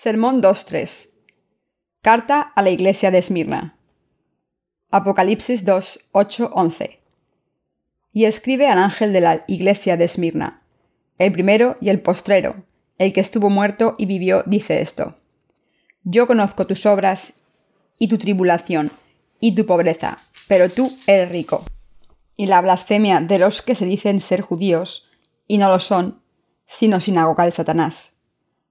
Sermón 2.3. Carta a la Iglesia de Esmirna. Apocalipsis 2, 8, 11. Y escribe al ángel de la Iglesia de Esmirna, el primero y el postrero, el que estuvo muerto y vivió, dice esto. Yo conozco tus obras y tu tribulación y tu pobreza, pero tú eres rico. Y la blasfemia de los que se dicen ser judíos, y no lo son, sino sinagoga de Satanás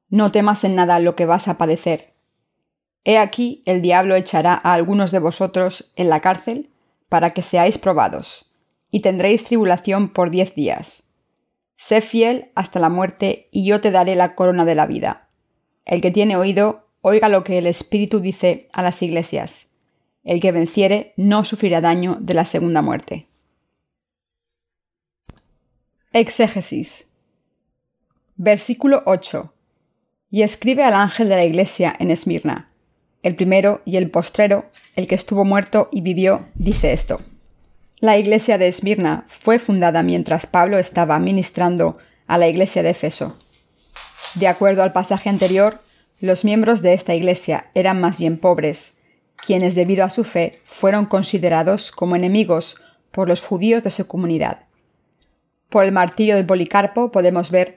no temas en nada lo que vas a padecer. He aquí el diablo echará a algunos de vosotros en la cárcel para que seáis probados, y tendréis tribulación por diez días. Sé fiel hasta la muerte, y yo te daré la corona de la vida. El que tiene oído, oiga lo que el Espíritu dice a las iglesias. El que venciere no sufrirá daño de la segunda muerte. Exégesis. Versículo 8 y escribe al ángel de la iglesia en Esmirna. El primero y el postrero, el que estuvo muerto y vivió, dice esto. La iglesia de Esmirna fue fundada mientras Pablo estaba ministrando a la iglesia de Efeso. De acuerdo al pasaje anterior, los miembros de esta iglesia eran más bien pobres, quienes debido a su fe fueron considerados como enemigos por los judíos de su comunidad. Por el martirio de Policarpo podemos ver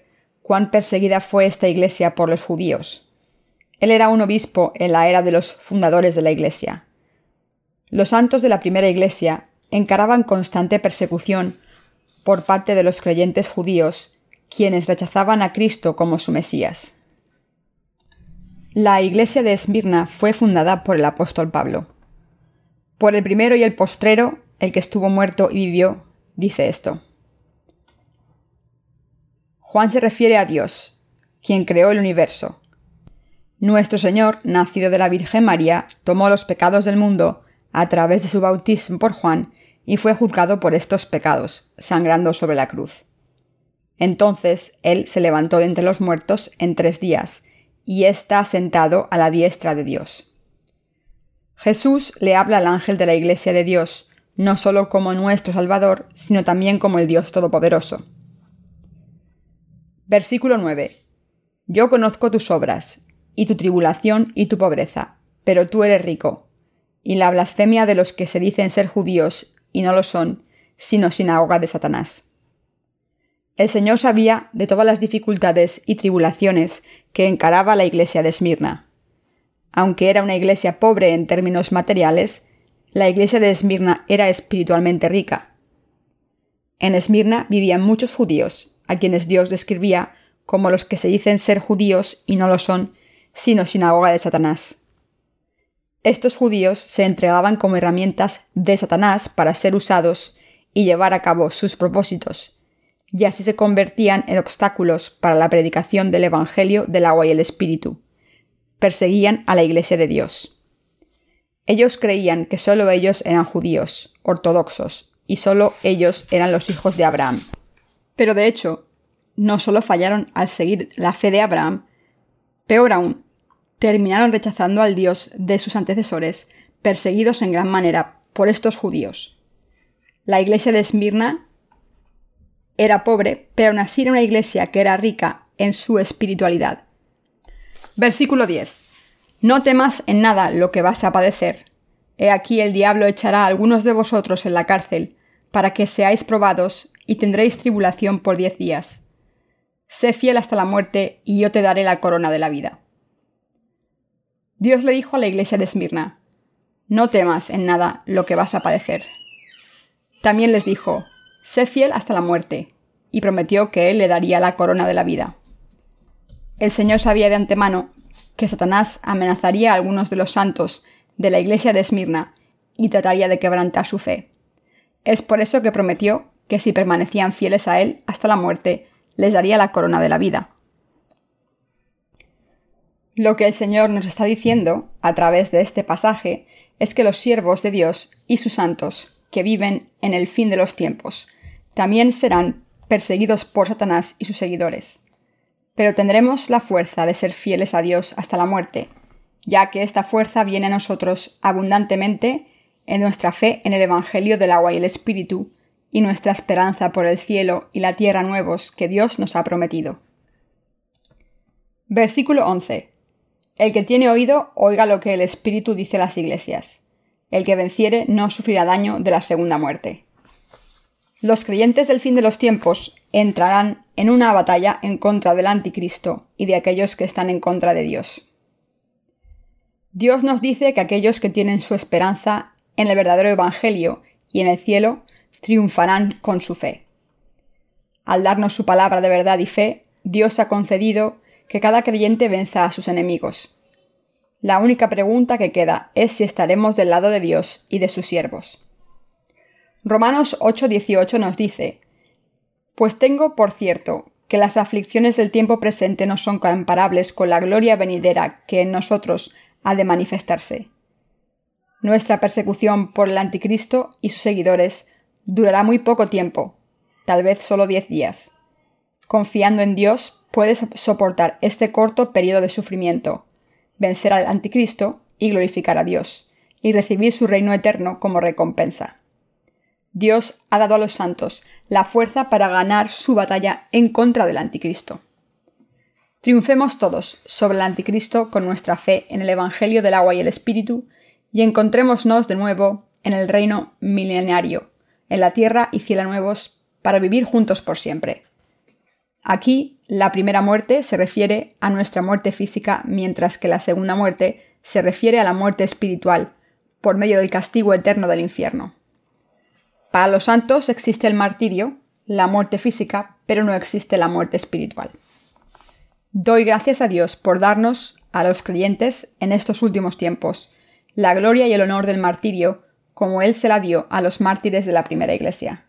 cuán perseguida fue esta iglesia por los judíos. Él era un obispo en la era de los fundadores de la iglesia. Los santos de la primera iglesia encaraban constante persecución por parte de los creyentes judíos, quienes rechazaban a Cristo como su Mesías. La iglesia de Esmirna fue fundada por el apóstol Pablo. Por el primero y el postrero, el que estuvo muerto y vivió, dice esto. Juan se refiere a Dios, quien creó el universo. Nuestro Señor, nacido de la Virgen María, tomó los pecados del mundo a través de su bautismo por Juan y fue juzgado por estos pecados, sangrando sobre la cruz. Entonces él se levantó de entre los muertos en tres días, y está sentado a la diestra de Dios. Jesús le habla al ángel de la Iglesia de Dios, no solo como nuestro Salvador, sino también como el Dios Todopoderoso. Versículo 9. Yo conozco tus obras, y tu tribulación y tu pobreza, pero tú eres rico, y la blasfemia de los que se dicen ser judíos y no lo son, sino sinagoga de Satanás. El Señor sabía de todas las dificultades y tribulaciones que encaraba la iglesia de Esmirna. Aunque era una iglesia pobre en términos materiales, la iglesia de Esmirna era espiritualmente rica. En Esmirna vivían muchos judíos, a quienes Dios describía como los que se dicen ser judíos y no lo son, sino sinagoga de Satanás. Estos judíos se entregaban como herramientas de Satanás para ser usados y llevar a cabo sus propósitos, y así se convertían en obstáculos para la predicación del Evangelio del agua y el Espíritu. Perseguían a la Iglesia de Dios. Ellos creían que solo ellos eran judíos, ortodoxos, y solo ellos eran los hijos de Abraham. Pero de hecho, no solo fallaron al seguir la fe de Abraham, peor aún, terminaron rechazando al Dios de sus antecesores, perseguidos en gran manera por estos judíos. La iglesia de Esmirna era pobre, pero aún así era una iglesia que era rica en su espiritualidad. Versículo 10. No temas en nada lo que vas a padecer. He aquí el diablo echará a algunos de vosotros en la cárcel, para que seáis probados y tendréis tribulación por diez días. Sé fiel hasta la muerte, y yo te daré la corona de la vida. Dios le dijo a la iglesia de Esmirna, No temas en nada lo que vas a padecer. También les dijo, Sé fiel hasta la muerte, y prometió que Él le daría la corona de la vida. El Señor sabía de antemano que Satanás amenazaría a algunos de los santos de la iglesia de Esmirna y trataría de quebrantar su fe. Es por eso que prometió que si permanecían fieles a Él hasta la muerte, les daría la corona de la vida. Lo que el Señor nos está diciendo, a través de este pasaje, es que los siervos de Dios y sus santos, que viven en el fin de los tiempos, también serán perseguidos por Satanás y sus seguidores. Pero tendremos la fuerza de ser fieles a Dios hasta la muerte, ya que esta fuerza viene a nosotros abundantemente en nuestra fe en el Evangelio del agua y el Espíritu, y nuestra esperanza por el cielo y la tierra nuevos que Dios nos ha prometido. Versículo 11. El que tiene oído, oiga lo que el Espíritu dice a las iglesias. El que venciere no sufrirá daño de la segunda muerte. Los creyentes del fin de los tiempos entrarán en una batalla en contra del anticristo y de aquellos que están en contra de Dios. Dios nos dice que aquellos que tienen su esperanza en el verdadero Evangelio y en el cielo triunfarán con su fe. Al darnos su palabra de verdad y fe, Dios ha concedido que cada creyente venza a sus enemigos. La única pregunta que queda es si estaremos del lado de Dios y de sus siervos. Romanos 8:18 nos dice, Pues tengo por cierto que las aflicciones del tiempo presente no son comparables con la gloria venidera que en nosotros ha de manifestarse. Nuestra persecución por el anticristo y sus seguidores durará muy poco tiempo, tal vez solo diez días. Confiando en Dios, puedes soportar este corto periodo de sufrimiento, vencer al anticristo y glorificar a Dios, y recibir su reino eterno como recompensa. Dios ha dado a los santos la fuerza para ganar su batalla en contra del anticristo. Triunfemos todos sobre el anticristo con nuestra fe en el Evangelio del agua y el Espíritu, y encontrémonos de nuevo en el reino milenario, en la tierra y cielo nuevos, para vivir juntos por siempre. Aquí, la primera muerte se refiere a nuestra muerte física, mientras que la segunda muerte se refiere a la muerte espiritual, por medio del castigo eterno del infierno. Para los santos existe el martirio, la muerte física, pero no existe la muerte espiritual. Doy gracias a Dios por darnos, a los creyentes, en estos últimos tiempos, la gloria y el honor del martirio, como Él se la dio a los mártires de la primera iglesia.